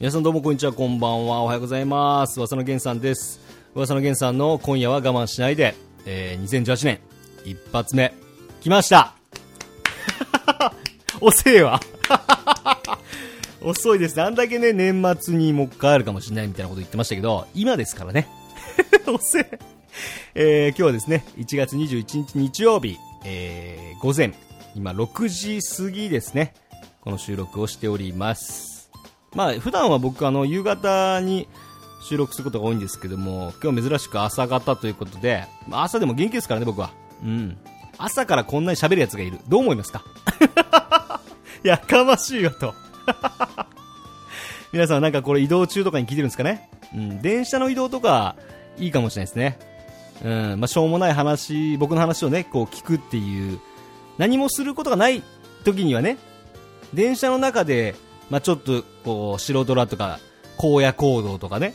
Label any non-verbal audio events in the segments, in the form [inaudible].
皆さんどうもこんにちは、こんばんは、おはようございます。噂の源さんです。噂の源さんの今夜は我慢しないで、えー、2018年、一発目、来ました [laughs] 遅えわ [laughs] 遅いです。あんだけね、年末にもう一回あるかもしれないみたいなこと言ってましたけど、今ですからね。[laughs] 遅え。えー、今日はですね、1月21日日曜日、えー、午前、今6時過ぎですね、この収録をしております。まあ、普段は僕、あの、夕方に収録することが多いんですけども、今日珍しく朝方ということで、まあ朝でも元気ですからね、僕は。うん。朝からこんなに喋る奴がいる。どう思いますか？[laughs] やかましいよと。[laughs] 皆さんなんかこれ移動中とかに聞いてるんですかね？うん。電車の移動とか、いいかもしれないですね。うん。まあ、しょうもない話、僕の話をね、こう聞くっていう、何もすることがない時にはね、電車の中で、まあ、ちょっとこう白ドラとか荒野行動とかね。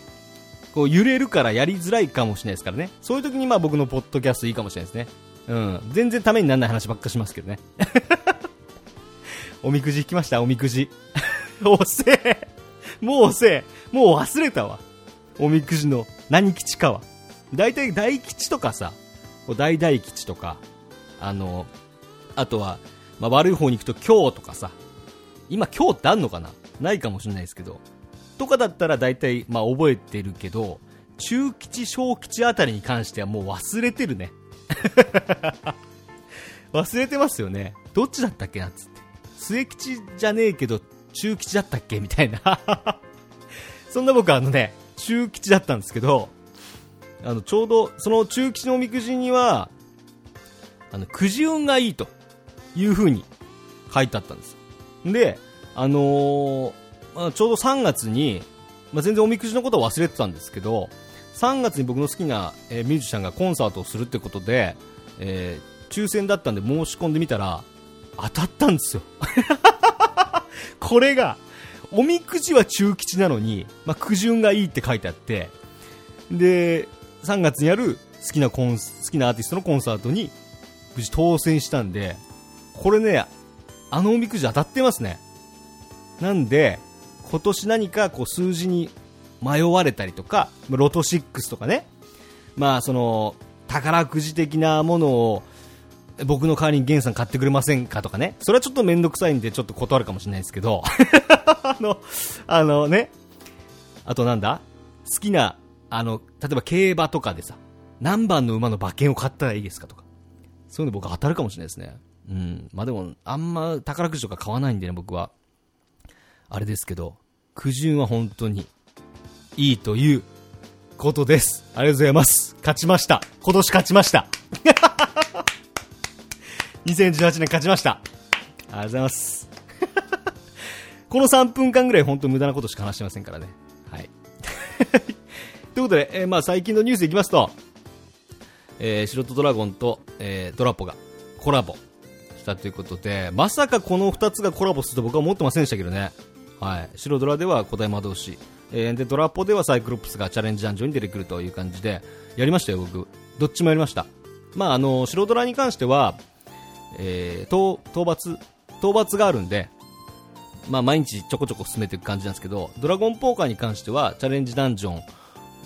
こう揺れるからやりづらいかもしれないですからね。そういう時にまあ僕のポッドキャストいいかもしれないですね。うん。全然ためにならない話ばっかしますけどね。[laughs] おみくじ引きました？おみくじ。[laughs] 遅え。もう遅え。もう忘れたわ。おみくじの何吉かは。大体大吉とかさ。大大吉とか。あのあとは、まあ、悪い方に行くと今日とかさ。今今日ってあんのかな？ないかもしれないですけど。とかだったら大体、まあ覚えてるけど、中吉、小吉あたりに関してはもう忘れてるね。[laughs] 忘れてますよね。どっちだったっけなっつって。末吉じゃねえけど、中吉だったっけ？みたいな。[laughs] そんな僕あのね、中吉だったんですけど、あの、ちょうど、その中吉のおみくじには、あの、くじ運がいいという風に書いてあったんです。で、あのー、まあ、ちょうど3月に、まあ、全然おみくじのことは忘れてたんですけど、3月に僕の好きな、えー、ミュージシャンがコンサートをするってことで、えー、抽選だったんで申し込んでみたら、当たったんですよ。[laughs] これが、おみくじは中吉なのに、まあ、苦順がいいって書いてあって、で、3月にやる好きなコン、好きなアーティストのコンサートに、無事当選したんで、これね、あのおみくじ当たってますね。なんで、今年何かこう数字に迷われたりとか、ロト6とかね、まあその、宝くじ的なものを僕の代わりにゲンさん買ってくれませんかとかね、それはちょっと面倒くさいんでちょっと断るかもしれないですけど、[laughs] あの、あのね、あとなんだ？好きな、あの、例えば競馬とかでさ、何番の馬の馬券を買ったらいいですかとか、そういうの僕当たるかもしれないですね。うん。まあでも、あんま宝くじとか買わないんでね、僕は。あれですけど、苦渋は本当にいいということです。ありがとうございます。勝ちました。今年勝ちました。[laughs] 2018年勝ちました。ありがとうございます。[laughs] この3分間ぐらい本当無駄なことしか話してませんからね。はい。[laughs] ということで、えー、まあ最近のニュースいきますと、えー、白とドラゴンと、えー、ドラポがコラボたということで、まさかこの2つがコラボすると僕は思ってませんでしたけどね。はい。白ドラでは古代魔導士、えー、で、ドラポではサイクロプスがチャレンジダンジョンに出てくるという感じで、やりましたよ、僕。どっちもやりました。まあ、あの、白ドラに関しては、えー、討、討伐、討伐があるんで、まあ、毎日ちょこちょこ進めていく感じなんですけど、ドラゴンポーカーに関しては、チャレンジダンジョ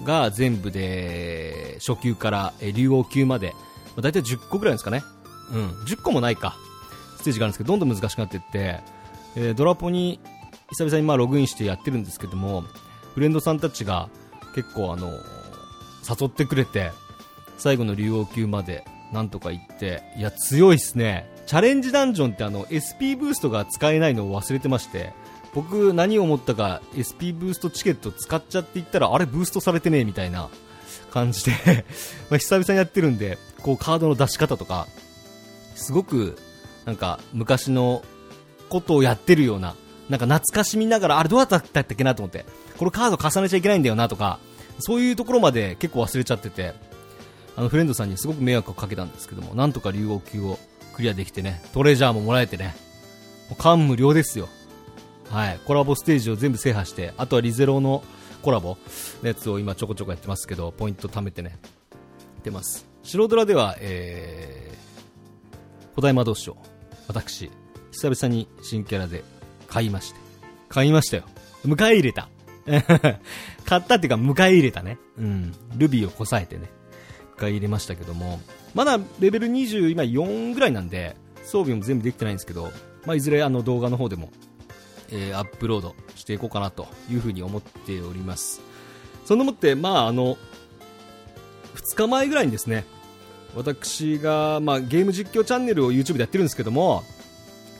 ンが全部で、初級から、え竜王級まで、まあ、大体10個ぐらいですかね。うん、10個もないか。ステージがあるんですけど、どんどん難しくなっていって、えー、ドラポに久々にまあログインしてやってるんですけども、フレンドさんたちが結構あの、誘ってくれて、最後の竜王級までなんとか行って、いや、強いっすね。チャレンジダンジョンってあの、SP ブーストが使えないのを忘れてまして、僕何を思ったか SP ブーストチケット使っちゃっていったら、あれブーストされてねえみたいな感じで [laughs] ま久々にやってるんで、こうカードの出し方とか、すごくなんか昔のことをやってるようななんか懐かしみながら、あれどうやったっけなと思って、このカード重ねちゃいけないんだよなとか、そういうところまで結構忘れちゃってて、あのフレンドさんにすごく迷惑をかけたんですけども、なんとか竜王級をクリアできてね、トレジャーももらえてね、もう感無量ですよ。はい、コラボステージを全部制覇して、あとはリゼロのコラボのやつを今ちょこちょこやってますけど、ポイント貯めてね、出ます。白ドラでは、えー、古代魔導士を、私、久々に新キャラで買いまして。買いましたよ。迎え入れた。[laughs] 買ったっていうか迎え入れたね。うん。ルビーをこさえてね、迎え入れましたけども、まだレベル20、今4ぐらいなんで、装備も全部できてないんですけど、まあ、いずれあの動画の方でも、えー、アップロードしていこうかなというふうに思っております。そんなもって、まああの、2日前ぐらいにですね、私が、まあ、ゲーム実況チャンネルを YouTube でやってるんですけども、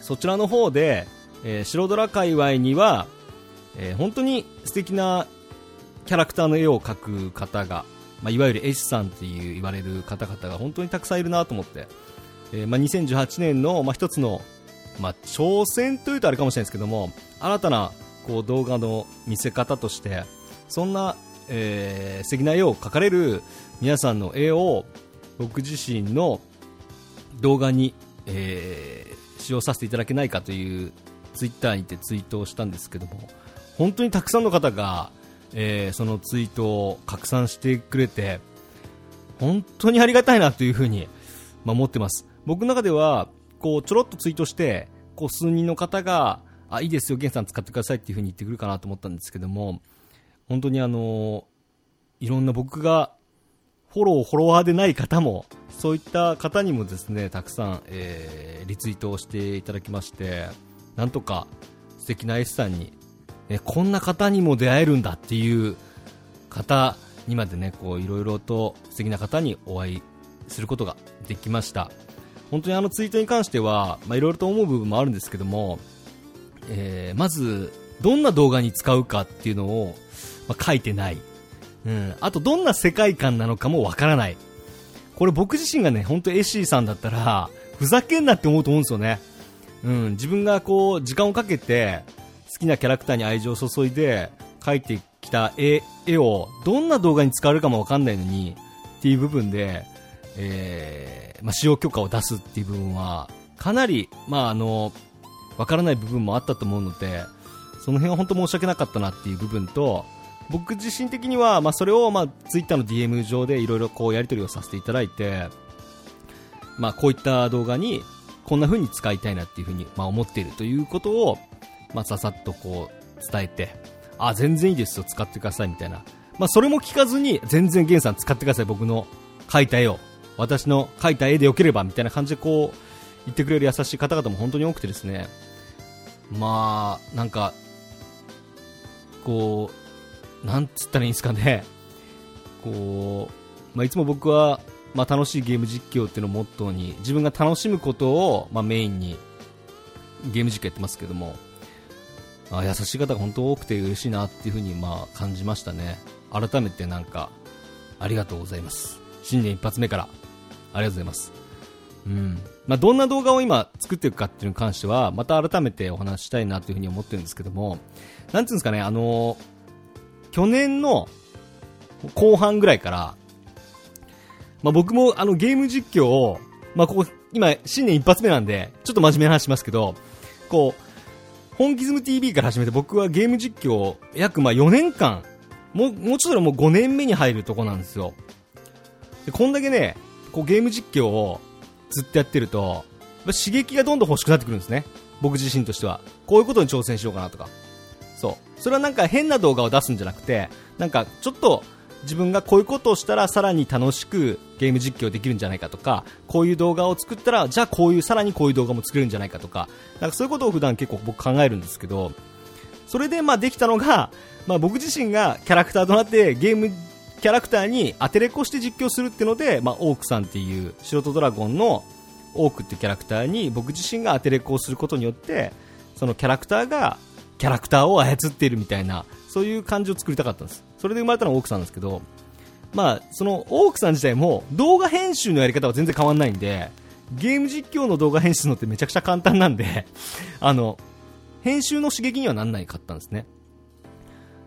そちらの方で、えー、白ドラ界隈には、えー、本当に素敵なキャラクターの絵を描く方が、まあ、いわゆる絵師さんっていう言われる方々が本当にたくさんいるなと思って、えー、まあ、2018年の、まあ、一つの、まあ、挑戦というとあれかもしれないですけども新たなこう動画の見せ方としてそんな、えー、素敵な絵を描かれる皆さんの絵を僕自身の動画に、えー、使用させていただけないかというツイッターにてツイートをしたんですけども本当にたくさんの方が、えー、そのツイートを拡散してくれて本当にありがたいなというふうに、ま、思ってます。僕の中ではこうちょろっとツイートしてこう数人の方があいいですよ、ゲンさん使ってくださいっていうふうに言ってくるかなと思ったんですけども本当にあのいろんな僕がフォロー、フォロワーでない方も、そういった方にもですね、たくさん、えー、リツイートをしていただきまして、なんとか素敵な S さんに、ね、こんな方にも出会えるんだっていう方にまでね、こういろいろと素敵な方にお会いすることができました。本当にあのツイートに関しては、まあ、いろいろと思う部分もあるんですけども、えー、まず、どんな動画に使うかっていうのを、まあ、書いてない。うん。あと、どんな世界観なのかもわからない。これ僕自身がね、ほんとエッシーさんだったら、ふざけんなって思うと思うんですよね。うん。自分がこう、時間をかけて、好きなキャラクターに愛情を注いで、描いてきた絵、絵を、どんな動画に使われるかもわかんないのに、っていう部分で、えー、まあ、使用許可を出すっていう部分は、かなり、まあ、あの、わからない部分もあったと思うので、その辺は本当申し訳なかったなっていう部分と、僕自身的には、まあ、それを、まあ、ツイッターの DM 上でいろいろこうやり取りをさせていただいて、まあ、こういった動画にこんな風に使いたいなっていう風に、まあ、思っているということを、まあ、ささっとこう伝えて、あ、全然いいですよ、使ってくださいみたいな。まあ、それも聞かずに、全然ゲンさん使ってください、僕の描いた絵を。私の描いた絵でよければ、みたいな感じでこう、言ってくれる優しい方々も本当に多くてですね。まあ、なんか、こう、なんつったらいいんですかね、こう、まあ、いつも僕は、まあ、楽しいゲーム実況っていうのをモットーに、自分が楽しむことを、まあ、メインにゲーム実況やってますけども、あ優しい方が本当多くて嬉しいなっていうふうにまあ感じましたね。改めてなんか、ありがとうございます。新年一発目から、ありがとうございます。うん。まあ、どんな動画を今作っていくかっていうのに関しては、また改めてお話したいなというふうに思ってるんですけども、なんていうんですかね、あの去年の後半ぐらいから、まあ、僕もあのゲーム実況を、まあ、ここ、今、新年一発目なんで、ちょっと真面目な話しますけど、こう、本気ズム TV から始めて僕はゲーム実況を約まあ4年間、もう、もうちょっともう5年目に入るとこなんですよ。で、こんだけね、こうゲーム実況をずっとやってると、刺激がどんどん欲しくなってくるんですね。僕自身としては。こういうことに挑戦しようかなとか。そう。それはなんか変な動画を出すんじゃなくて、なんかちょっと自分がこういうことをしたらさらに楽しくゲーム実況できるんじゃないかとか、こういう動画を作ったら、じゃあこういう、さらにこういう動画も作れるんじゃないかとか、なんかそういうことを普段結構僕考えるんですけど、それでまあできたのが、まあ僕自身がキャラクターとなってゲームキャラクターに当てれこして実況するっていうので、まあオークさんっていう素人ドラゴンのオークっていうキャラクターに僕自身が当てれこをすることによって、そのキャラクターがキャラクターを操っているみたいな、そういう感じを作りたかったんです。それで生まれたのがオークさんですけど、まあ、そのオークさん自体も動画編集のやり方は全然変わんないんで、ゲーム実況の動画編集のってめちゃくちゃ簡単なんで [laughs] あの、編集の刺激にはなんないかったんですね。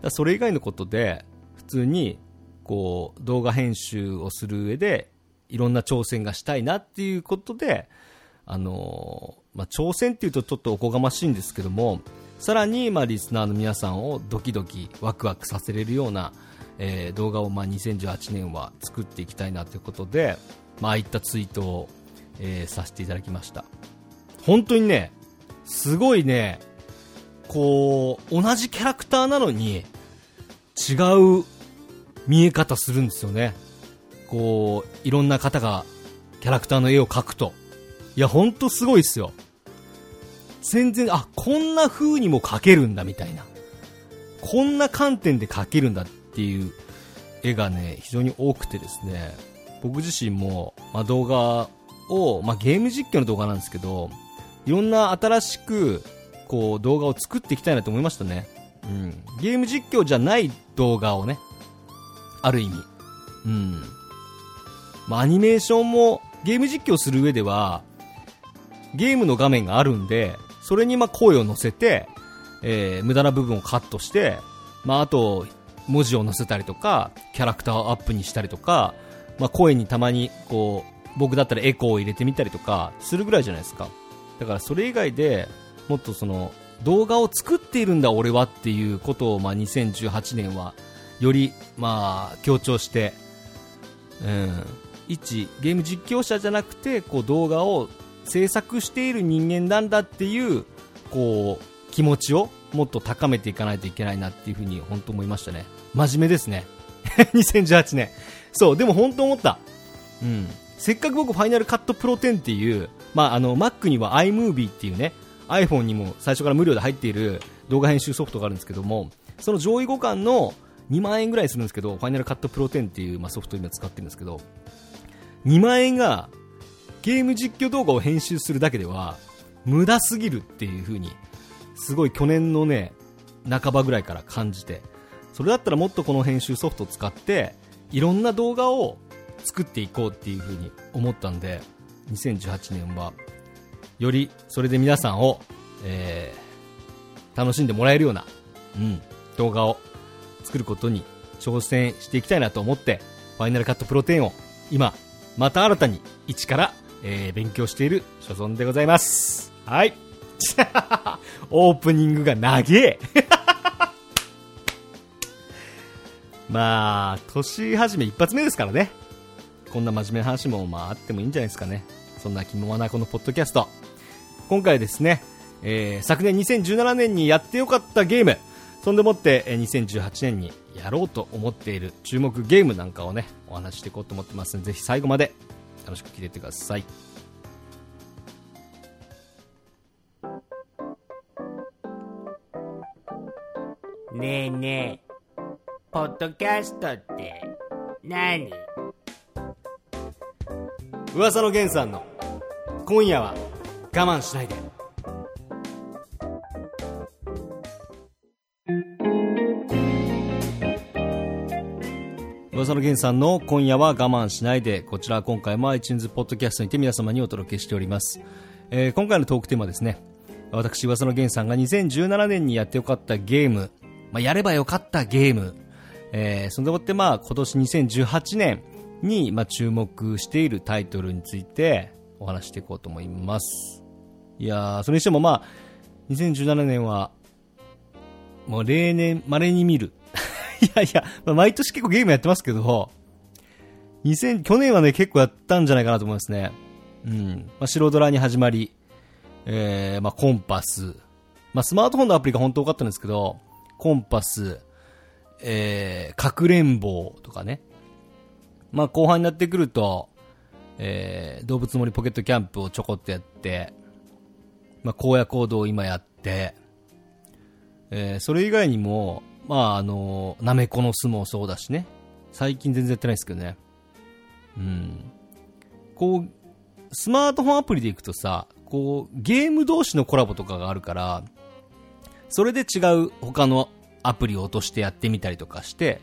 それ以外のことで、普通に、こう、動画編集をする上で、いろんな挑戦がしたいなっていうことで、あのまあ、挑戦っていうとちょっとおこがましいんですけども、さらに、まあ、リスナーの皆さんをドキドキワクワクさせれるような、えー、動画を、まあ、2018年は作っていきたいなということで、まあ、あいったツイートを、えー、させていただきました本当にねすごいねこう同じキャラクターなのに違う見え方するんですよね。こう、いろんな方がキャラクターの絵を描くと。いや、ほんとすごいっすよ。全然、あ、こんな風にも描けるんだみたいな。こんな観点で描けるんだっていう絵がね、非常に多くてですね、僕自身も、まあ、動画を、まあ、ゲーム実況の動画なんですけど、いろんな新しく、こう、動画を作っていきたいなと思いましたね。うん。ゲーム実況じゃない動画をね、ある意味。うん。まあ、アニメーションも、ゲーム実況する上では、ゲームの画面があるんで、それにま声を乗せて、えー、無駄な部分をカットして、まあ、あと、文字を載せたりとか、キャラクターをアップにしたりとか、まあ、声にたまに、こう、僕だったらエコーを入れてみたりとか、するぐらいじゃないですか。だからそれ以外で、もっとその、動画を作っているんだ俺はっていうことを、まあ、2018年は、より、まあ、強調して、うん、一、ゲーム実況者じゃなくて、こう、動画を制作している人間なんだっていう、こう、気持ちをもっと高めていかないといけないなっていうふうに本当思いましたね。真面目ですね。[laughs] 2018年。そう、でも本当思った。うん。せっかく僕ファイナルカットプロ10っていう、まあ、あの、Mac には iMovie っていうね、iPhone にも最初から無料で入っている動画編集ソフトがあるんですけども、その上位互換の2万円ぐらいするんですけど、ファイナルカットプロ10っていう、まあ、ソフトを今使ってるんですけど、2万円がゲーム実況動画を編集するだけでは無駄すぎるっていう風にすごい去年のね半ばぐらいから感じてそれだったらもっとこの編集ソフトを使っていろんな動画を作っていこうっていう風に思ったんで2018年はよりそれで皆さんを、えー、楽しんでもらえるような、うん、動画を作ることに挑戦していきたいなと思ってファイナルカットプロ10を今また新たに一からえー、勉強している所存でございます。はい。[laughs] オープニングが長え [laughs] まあ、年始め一発目ですからね。こんな真面目な話もまああってもいいんじゃないですかね。そんな気もまなこのポッドキャスト。今回ですね、えー、昨年2017年にやってよかったゲーム、そんでもって2018年にやろうと思っている注目ゲームなんかをね、お話ししていこうと思ってますので、ぜひ最後まで楽しく聴いてってください。ねえねえ、ポッドキャストって何？噂の源さんの今夜は我慢しないで。噂の源さんの今夜は我慢しないで、こちら今回も iTunes ポッドキャストにて皆様にお届けしております。えー、今回のトークテーマですね。私、噂の源さんが2017年にやってよかったゲーム、まあ、やればよかったゲーム、えー、そんでもってまあ今年2018年にまあ注目しているタイトルについてお話していこうと思います。いや、それにしてもまあ、2017年は、もう例年、稀に見るいやいや、まあ、毎年結構ゲームやってますけど、2000、去年はね、結構やったんじゃないかなと思いますね。うん。まあ、白ドラに始まり、えー、まあ、コンパス。まあ、スマートフォンのアプリが本当多かったんですけど、コンパス、えー、かくれんぼとかね。まあ、後半になってくると、えー、動物森ポケットキャンプをちょこっとやって、まあ、荒野行動を今やって、えー、それ以外にも、まあ、あの、なめこの巣もそうだしね。最近全然やってないですけどね。うん。こう、スマートフォンアプリで行くとさ、こう、ゲーム同士のコラボとかがあるから、それで違う他のアプリを落としてやってみたりとかして、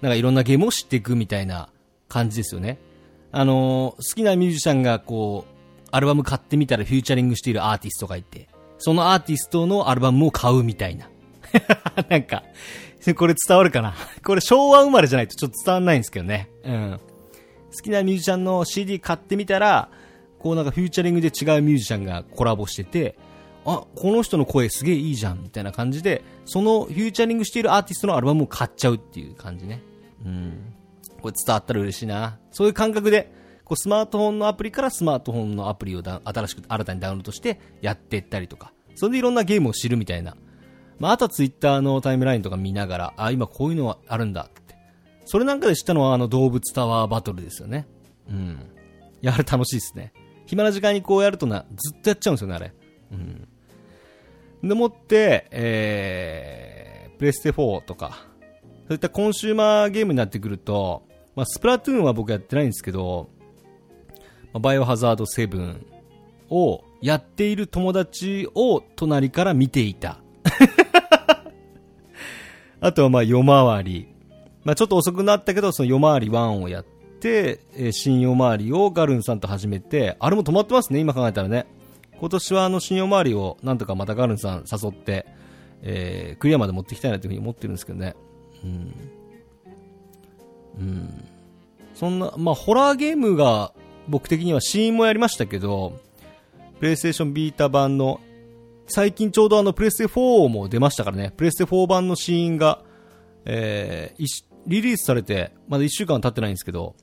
なんかいろんなゲームを知っていくみたいな感じですよね。あの、好きなミュージシャンがこう、アルバム買ってみたらフューチャリングしているアーティストがいて、そのアーティストのアルバムを買うみたいな。[laughs] なんか、これ伝わるかな？これ昭和生まれじゃないとちょっと伝わんないんですけどね。うん。好きなミュージシャンの CD 買ってみたら、こうなんかフューチャリングで違うミュージシャンがコラボしてて、あ、この人の声すげえいいじゃん、みたいな感じで、そのフューチャリングしているアーティストのアルバムを買っちゃうっていう感じね。うん。これ伝わったら嬉しいな。そういう感覚で、こうスマートフォンのアプリからスマートフォンのアプリを新しく新たにダウンロードしてやっていったりとか、それでいろんなゲームを知るみたいなまあ、あとはツイッターのタイムラインとか見ながら、あ、今こういうのはあるんだって。それなんかで知ったのはあの動物タワーバトルですよね。うん。や、あれ楽しいですね。暇な時間にこうやるとな、ずっとやっちゃうんですよね、あれ。うん。でもって、えー、プレステ4とか、そういったコンシューマーゲームになってくると、まあ、スプラトゥーンは僕やってないんですけど、まあバイオハザード7をやっている友達を隣から見ていた。あとはまあ夜回り。まあちょっと遅くなったけど、その夜回り1をやって、えー新夜回りをガルンさんと始めて、あれも止まってますね、今考えたらね。今年はあの新夜回りをなんとかまたガルンさん誘って、えークリアまで持っていきたいなというふうに思ってるんですけどね。うん。うん。そんな、まあホラーゲームが僕的にはシーンもやりましたけど、プレイステーションビータ版の、最近ちょうどあのプレステ4も出ましたからね、プレステ4版のシーンが、えーリリースされて、まだ1週間経ってないんですけど、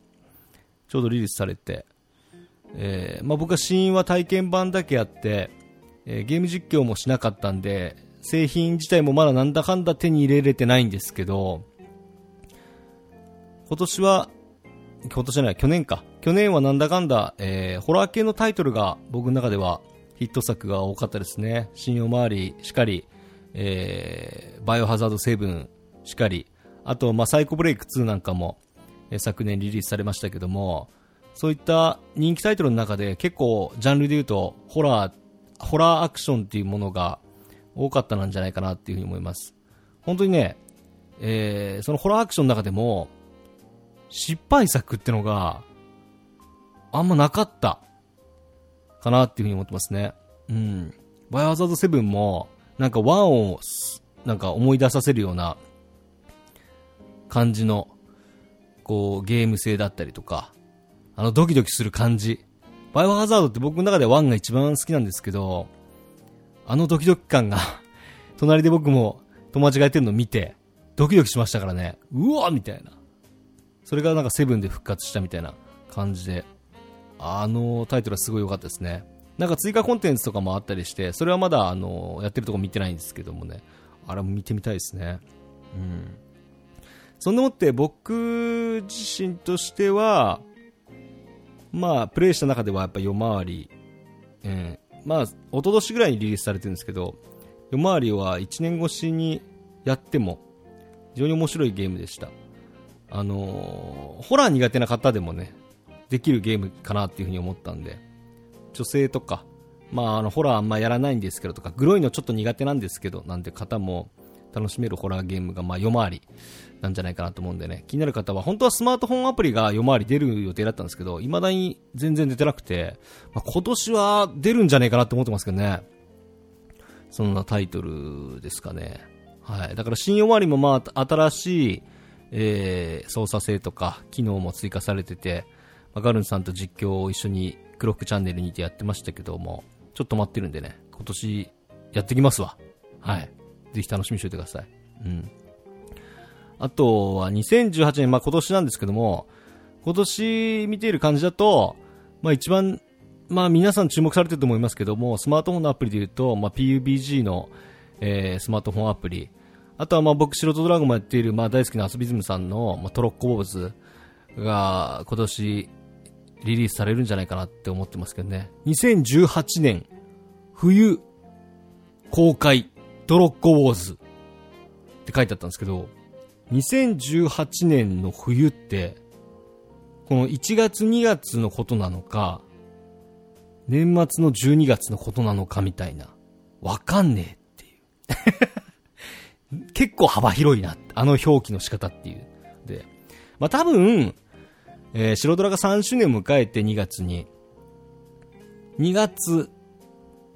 ちょうどリリースされて、えーまあ、僕はシーンは体験版だけやって、えーゲーム実況もしなかったんで、製品自体もまだなんだかんだ手に入れれてないんですけど、今年は、今年じゃない、去年か。去年はなんだかんだ、えーホラー系のタイトルが僕の中ではヒット作が多かったですね。新夜回りしかり、えーバイオハザード7しかり、あと、まあ、サイコブレイク2なんかも、えー昨年リリースされましたけども、そういった人気タイトルの中で結構ジャンルで言うと、ホラー、ホラーアクションっていうものが多かったなんじゃないかなっていうふうに思います。本当にね、えーそのホラーアクションの中でも、失敗作ってのが、あんまなかった、かなっていうふうに思ってますね。うん。バイオハザード7も、なんか1を、なんか思い出させるような、感じの、こう、ゲーム性だったりとか、あのドキドキする感じ。バイオハザードって僕の中では1が一番好きなんですけど、あのドキドキ感が、[laughs] 隣で僕も友達がやってるのを見て、ドキドキしましたからね。うわみたいな。それがなんかセブンで復活したみたいな感じで、あのタイトルはすごい良かったですね。なんか追加コンテンツとかもあったりして、それはまだあの、やってるとこ見てないんですけどもね。あれも見てみたいですね。うん。そんでもって僕自身としては、まあ、プレイした中ではやっぱ夜回り、うん、まあ、一昨年ぐらいにリリースされてるんですけど、夜回りは1年越しにやっても、非常に面白いゲームでした。あのーホラー苦手な方でもね、できるゲームかなっていうふうに思ったんで、女性とか、まあ、あの、ホラーあんまやらないんですけどとか、グロいのちょっと苦手なんですけど、なんて方も楽しめるホラーゲームが、まあ、夜回りなんじゃないかなと思うんでね、気になる方は、本当はスマートフォンアプリが夜回り出る予定だったんですけど、未だに全然出てなくて、まあ、今年は出るんじゃないかなと思ってますけどね。そんなタイトルですかね。はい。だから新夜回りもまあ、新しい、えー操作性とか機能も追加されてて、まあガルンさんと実況を一緒にクロックチャンネルにてやってましたけども、ちょっと待ってるんでね、今年やってきますわ。はい。ぜひ楽しみにしておいてください。うん。あとは2018年、まあ今年なんですけども、今年見ている感じだと、まあ一番、まあ皆さん注目されてると思いますけども、スマートフォンのアプリで言うと、まあ PUBG の、えースマートフォンアプリ、あとはまあ僕、素人ドラゴンもやっている、まあ大好きなアスビズムさんの、まあ、トロッコボブズが今年リリースされるんじゃないかなって思ってますけどね。2018年冬公開トロッコウォーズって書いてあったんですけど、2018年の冬って、この1月2月のことなのか、年末の12月のことなのかみたいな、わかんねえっていう。[laughs] 結構幅広いな、あの表記の仕方っていう。で、まあ、多分、えー白ドラが3周年を迎えて2月に、2月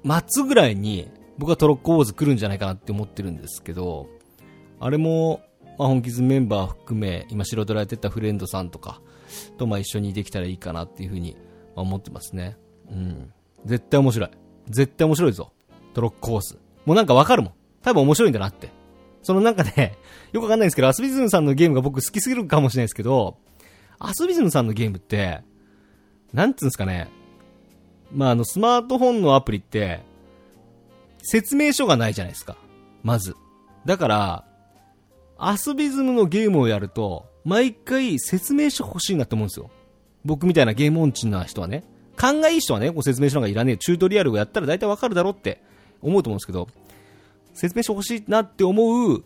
末ぐらいに僕はトロッコウォーズ来るんじゃないかなって思ってるんですけど、あれも、まあ、本気ズメンバー含め、今白ドラやってたフレンドさんとかとまあ一緒にできたらいいかなっていうふうに思ってますね。うん。絶対面白い。絶対面白いぞ。トロッコウォーズ。もうなんかわかるもん。多分面白いんだなって。そのなんかね、よくわかんないんですけど、アスビズムさんのゲームが僕好きすぎるかもしれないですけど、アスビズムさんのゲームって、なんつうんですかね。まあ、あの、スマートフォンのアプリって、説明書がないじゃないですか。まず。だから、アスビズムのゲームをやると、毎回説明書欲しいなって思うんですよ。僕みたいなゲーム音痴な人はね。勘がいい人はね、こう説明書なんかいらねえ。チュートリアルをやったら大体わかるだろうって思うと思うんですけど、説明書欲しいなって思う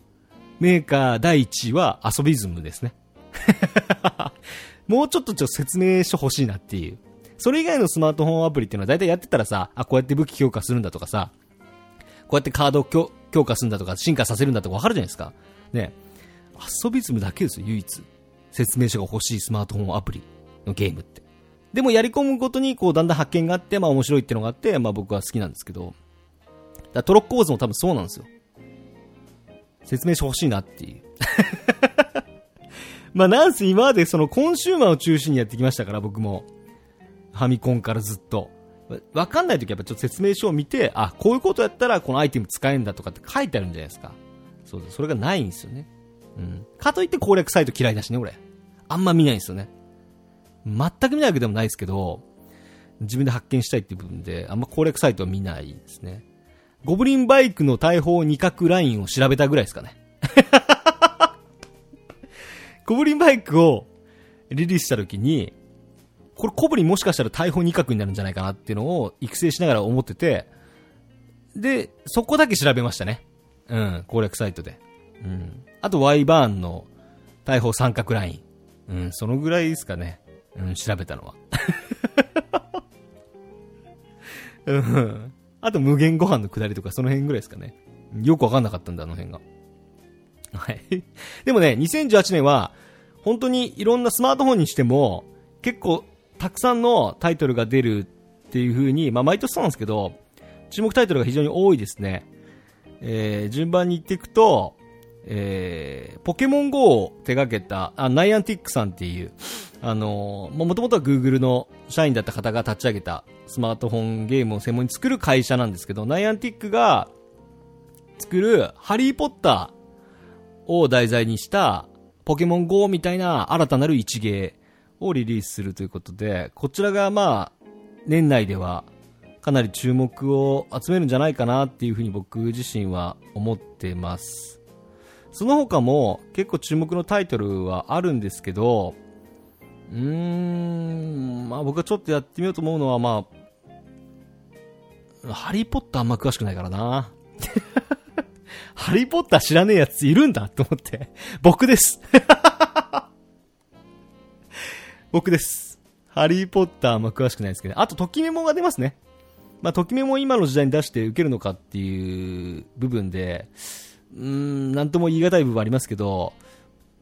メーカー第一位はアソビズムですね。[laughs] もうちょっとちょっと説明書欲しいなっていう。それ以外のスマートフォンアプリっていうのは大体やってたらさ、あ、こうやって武器強化するんだとかさ、こうやってカードを強強化するんだとか、進化させるんだとかわかるじゃないですか。ね。アソビズムだけですよ、唯一。説明書が欲しいスマートフォンアプリのゲームって。でもやり込むごとに、こう、だんだん発見があって、まあ面白いっていうのがあって、まあ僕は好きなんですけど。だトロッコーズも多分そうなんですよ。説明書欲しいなっていう。まあなんせ今までそのコンシューマーを中心にやってきましたから、僕も。ファミコンからずっと。わかんないときはやっぱちょっと説明書を見て、あ、こういうことやったらこのアイテム使えるんだとかって書いてあるんじゃないですか。そうそう、それがないんですよね。うん。かといって攻略サイト嫌いだしね、俺。あんま見ないんですよね。全く見ないわけでもないですけど、自分で発見したいっていう部分で、あんま攻略サイトは見ないですね。ゴブリンバイクの大砲二角ラインを調べたぐらいですかね。ゴブリンバイクをリリースした時に、これコブリンもしかしたら大砲二角になるんじゃないかなっていうのを育成しながら思ってて、で、そこだけ調べましたね。うん、攻略サイトで。うん。あと Y バーンの大砲三角ライン。うん、そのぐらいですかね。うん、調べたのは。[laughs] うん。あと無限ご飯の下りとかその辺ぐらいですかね。よくわかんなかったんだ、あの辺が。はい。[laughs] でもね、2018年は、本当にいろんなスマートフォンにしても、結構たくさんのタイトルが出るっていう風に、まあ毎年そうなんですけど、注目タイトルが非常に多いですね。えー、順番に言っていくと、えー、ポケモン GO を手掛けた、あ、ナイアンティックさんっていう、あのー、もともとは Google の社員だった方が立ち上げたスマートフォンゲームを専門に作る会社なんですけど、ナイアンティックが作るハリーポッターを題材にしたポケモン GO みたいな新たなる一芸をリリースするということで、こちらがまあ、年内ではかなり注目を集めるんじゃないかなっていうふうに僕自身は思ってます。その他も結構注目のタイトルはあるんですけど、うーん、まあ僕はちょっとやってみようと思うのはまあ、ハリーポッターあんま詳しくないからな。ハリーポッター知らねえやついるんだと思って。[laughs] 僕です。[laughs] 僕です。ハリーポッターあんま詳しくないですけど、あと、ときメモが出ますね。まあ、ときメモを今の時代に出して受けるのかっていう部分で、うーん、なんとも言い難い部分ありますけど、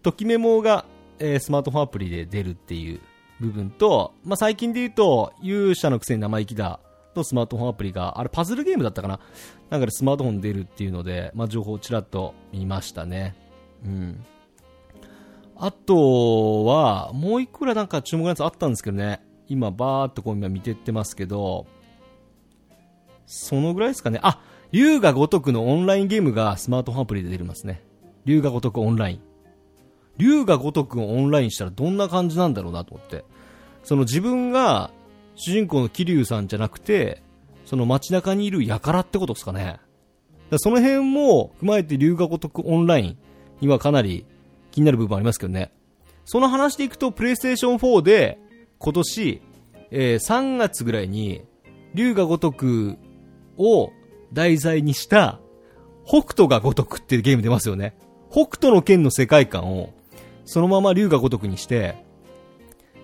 ときメモが、えースマートフォンアプリで出るっていう部分と、まあ、最近で言うと、勇者のくせに生意気だのスマートフォンアプリが、あれパズルゲームだったかな？なんかでスマートフォン出るっていうので、まあ、情報をちらっと見ましたね。うん。あとは、もう一個ぐらなんか注目のやつあったんですけどね。今、バーっとこう今見てってますけど、そのぐらいですかね。あ、龍が如くのオンラインゲームがスマートフォンアプリで出ますね。龍が如くオンライン。龍が如くオンラインしたらどんな感じなんだろうなと思って。その自分が主人公の桐生さんじゃなくて、その街中にいる輩ってことですかね。かその辺も踏まえて龍が如くオンラインにはかなり気になる部分ありますけどね。その話でいくと、プレイステーション4で今年、えー3月ぐらいに、龍が如くを題材にした、北斗が如くっていうゲーム出ますよね。北斗の剣の世界観を、そのまま龍が如くにして、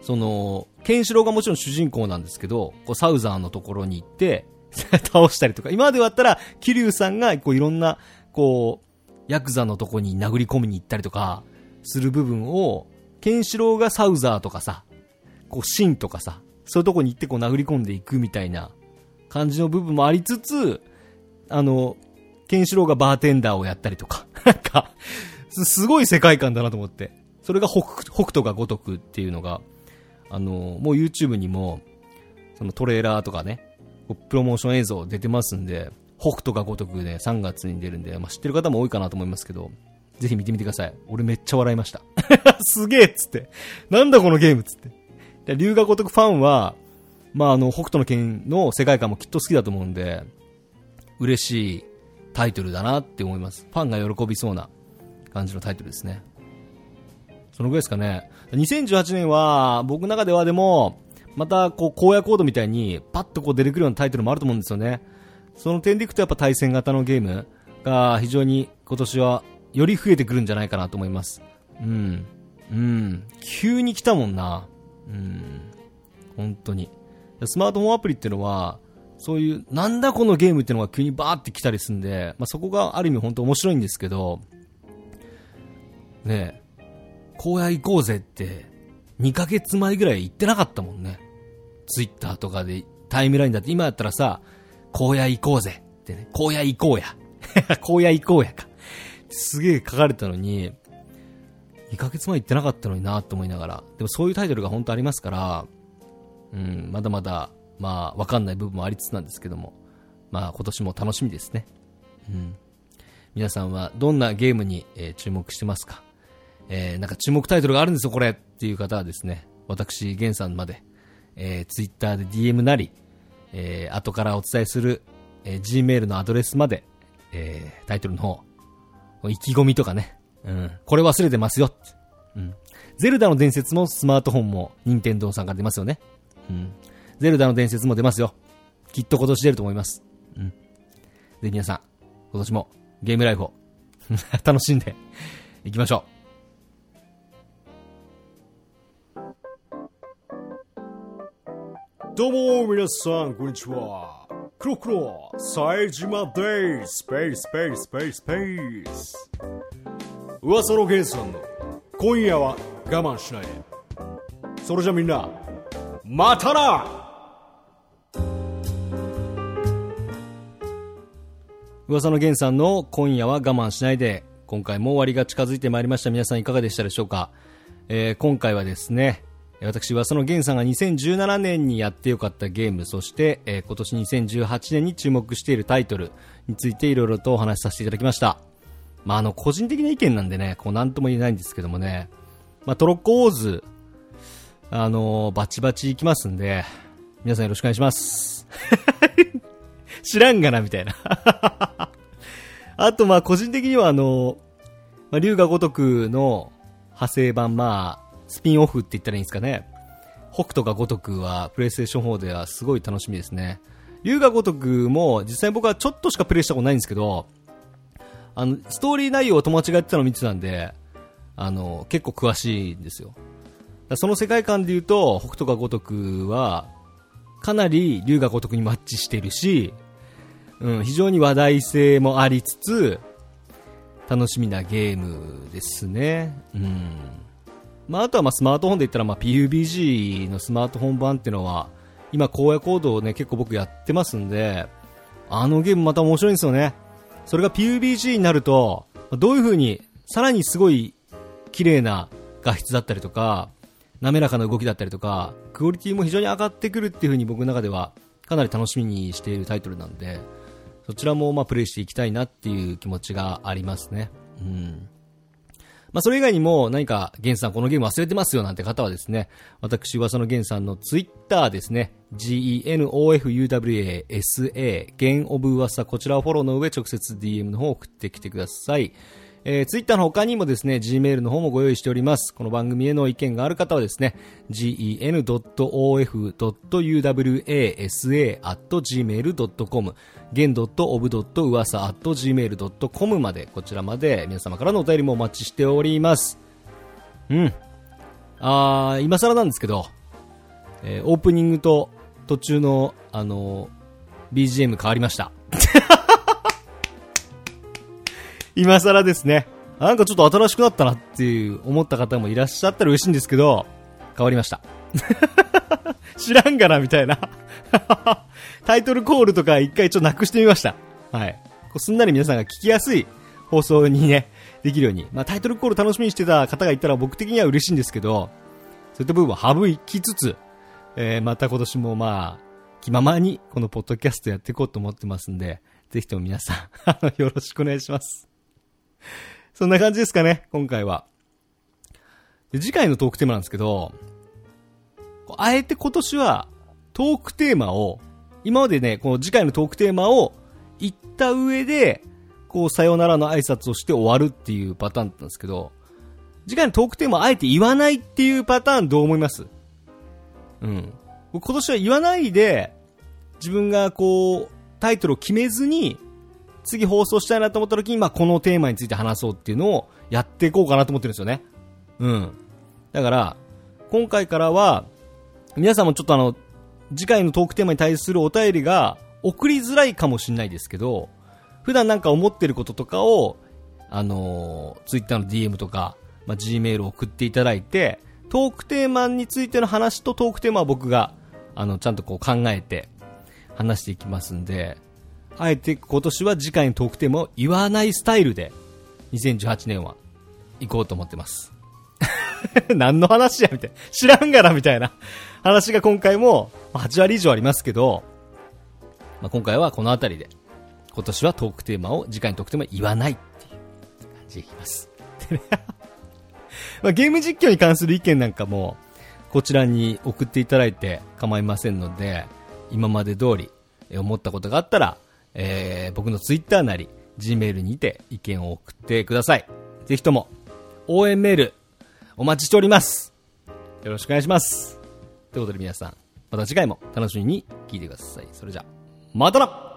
その、ケンシロウがもちろん主人公なんですけど、こうサウザーのところに行って、[laughs] 倒したりとか、今までだったら、桐生さんが、こういろんな、こう、ヤクザのとこに殴り込みに行ったりとか、する部分を、ケンシロウがサウザーとかさ、こう、シンとかさ、そういうとこに行ってこう殴り込んでいくみたいな感じの部分もありつつ、あの、ケンシロウがバーテンダーをやったりとか、[laughs] なんか、すすごい世界観だなと思って。それが北北斗が如くっていうのが、あの、もう YouTube にも、そのトレーラーとかね、プロモーション映像出てますんで、北斗が如くね、3月に出るんで、まあ、知ってる方も多いかなと思いますけど、ぜひ見てみてください。俺めっちゃ笑いました。[laughs] すげえっつって。なんだこのゲームっつって。で龍が如くファンは、まあ、あの、北斗の剣の世界観もきっと好きだと思うんで、嬉しいタイトルだなって思います。ファンが喜びそうな感じのタイトルですね。そのぐらいですかね。2018年は、僕の中ではでも、また、こう、荒野コードみたいに、パッとこう出てくるようなタイトルもあると思うんですよね。その点でいくとやっぱ対戦型のゲームが非常に今年はより増えてくるんじゃないかなと思います。うん。うん。急に来たもんな。うん。本当に。スマートフォンアプリっていうのは、そういう、なんだこのゲームっていうのが急にバーって来たりするんで、まあ、そこがある意味本当面白いんですけど、ねえ、荒野行こうぜって、2ヶ月前ぐらい言ってなかったもんね。ツイッターとかでタイムラインだって今だったらさ、荒野行こうぜってね、荒野行こうや。[laughs] 荒野行こうやか。すげえ書かれたのに、2ヶ月前言ってなかったのになと思いながら。でもそういうタイトルが本当ありますから、うん、まだまだ、まあ、わかんない部分もありつつなんですけども、まあ今年も楽しみですね。うん。皆さんはどんなゲームに、えー、注目してますか？えー、なんか注目タイトルがあるんですよ、これっていう方はですね、私、ゲンさんまで、えー、ツイッターで DM なり、えー、後からお伝えする、えー、Gmail のアドレスまで、えー、タイトルの方、意気込みとかね、うん、これ忘れてますようん。ゼルダの伝説もスマートフォンも任天堂さんから出ますよね。うん。ゼルダの伝説も出ますよ。きっと今年出ると思います。うん。で、皆さん、今年もゲームライフを [laughs] 楽しんでいきましょう。どうも皆さん、こんにちは。クロクロ、冴島です。スペース、スペース、スペース、スペース。噂のゲンさんの、今夜は我慢しないで。それじゃみんな、またな噂のゲンさんの今夜は我慢しないで、今回も終わりが近づいてまいりました。皆さんいかがでしたでしょうか、えー、今回はですね、私はそのゲンさんが2017年にやってよかったゲーム、そして、えー、今年2018年に注目しているタイトルについていろいろとお話しさせていただきました。まあ、あの、個人的な意見なんでね、こう、なんとも言えないんですけどもね、まあ、トロッコウォーズ、あのー、バチバチいきますんで、皆さんよろしくお願いします。[laughs] 知らんがな、みたいな [laughs] あと、まあ、個人的には、あのー、まあ、龍が如くの派生版、まあ、スピンオフって言ったらいいんですかね。北斗が如くは、プレイステーション4ではすごい楽しみですね。龍が如くも、実際僕はちょっとしかプレイしたことないんですけど、あの、ストーリー内容を友達がやってたのを見てたんで、あの、結構詳しいんですよ。その世界観で言うと、北斗が如くは、かなり龍が如くにマッチしてるし、うん、非常に話題性もありつつ、楽しみなゲームですね。うん。まあ、あとはまあスマートフォンで言ったらまあ PUBG のスマートフォン版っていうのは今荒野コードをね結構僕やってますんであのゲームまた面白いんですよね。それが PUBG になるとどういう風にさらにすごい綺麗な画質だったりとか滑らかな動きだったりとかクオリティも非常に上がってくるっていう風に僕の中ではかなり楽しみにしているタイトルなんでそちらもまあプレイしていきたいなっていう気持ちがありますね。うん。まあ、それ以外にも何か、ゲンさんこのゲーム忘れてますよなんて方はですね、私はそのゲンさんのツイッターですね、genofuwasa、ゲンオブ噂、こちらをフォローの上直接 DM の方を送ってきてください。えー、ツイッターの他にもですね、Gmail の方もご用意しております。この番組への意見がある方はですね、gen.of.uwasa.gmail.com ゲン .of. 噂 .gmail.com まで、こちらまで皆様からのお便りもお待ちしております。うん。あー、今更なんですけど、えー、オープニングと途中の、あのー、BGM 変わりました。今更ですね。なんかちょっと新しくなったなっていう思った方もいらっしゃったら嬉しいんですけど、変わりました。[laughs] 知らんがな、みたいな。[laughs] タイトルコールとか一回ちょっとなくしてみました。はい。こうすんなり皆さんが聞きやすい放送にね、できるように。まあタイトルコール楽しみにしてた方がいたら僕的には嬉しいんですけど、そういった部分は省きつつ、えー、また今年もまあ、気ままにこのポッドキャストやっていこうと思ってますんで、ぜひとも皆さん [laughs] よろしくお願いします。[laughs] そんな感じですかね、今回は。で次回のトークテーマなんですけど、あえて今年はトークテーマを、今までね、この次回のトークテーマを言った上で、こう、さよならの挨拶をして終わるっていうパターンだったんですけど、次回のトークテーマをあえて言わないっていうパターンどう思います？うん。今年は言わないで、自分がこう、タイトルを決めずに、次放送したいなと思った時に、まあ、このテーマについて話そうっていうのをやっていこうかなと思ってるんですよね。うん。だから、今回からは、皆さんもちょっとあの、次回のトークテーマに対するお便りが送りづらいかもしれないですけど、普段なんか思ってることとかを、あのー、ツイッターの DM とか、まあ、Gmail を送っていただいて、トークテーマについての話とトークテーマは僕が、あの、ちゃんとこう考えて話していきますんで、あえて今年は次回のトークテーマを言わないスタイルで、2018年は行こうと思ってます。[laughs] 何の話やみたいな。知らんがなみたいな話が今回も8割以上ありますけど、まあ、今回はこの辺りで、今年はトークテーマを、次回のトークテーマ言わないっていう感じでいきます。[laughs] まあ、ゲーム実況に関する意見なんかも、こちらに送っていただいて構いませんので、今まで通り思ったことがあったら、えー僕のツイッターなり、Gmail にて意見を送ってください。ぜひとも、応援メール、お待ちしております。よろしくお願いします。ということで皆さん、また次回も楽しみに聞いてください。それじゃ、またな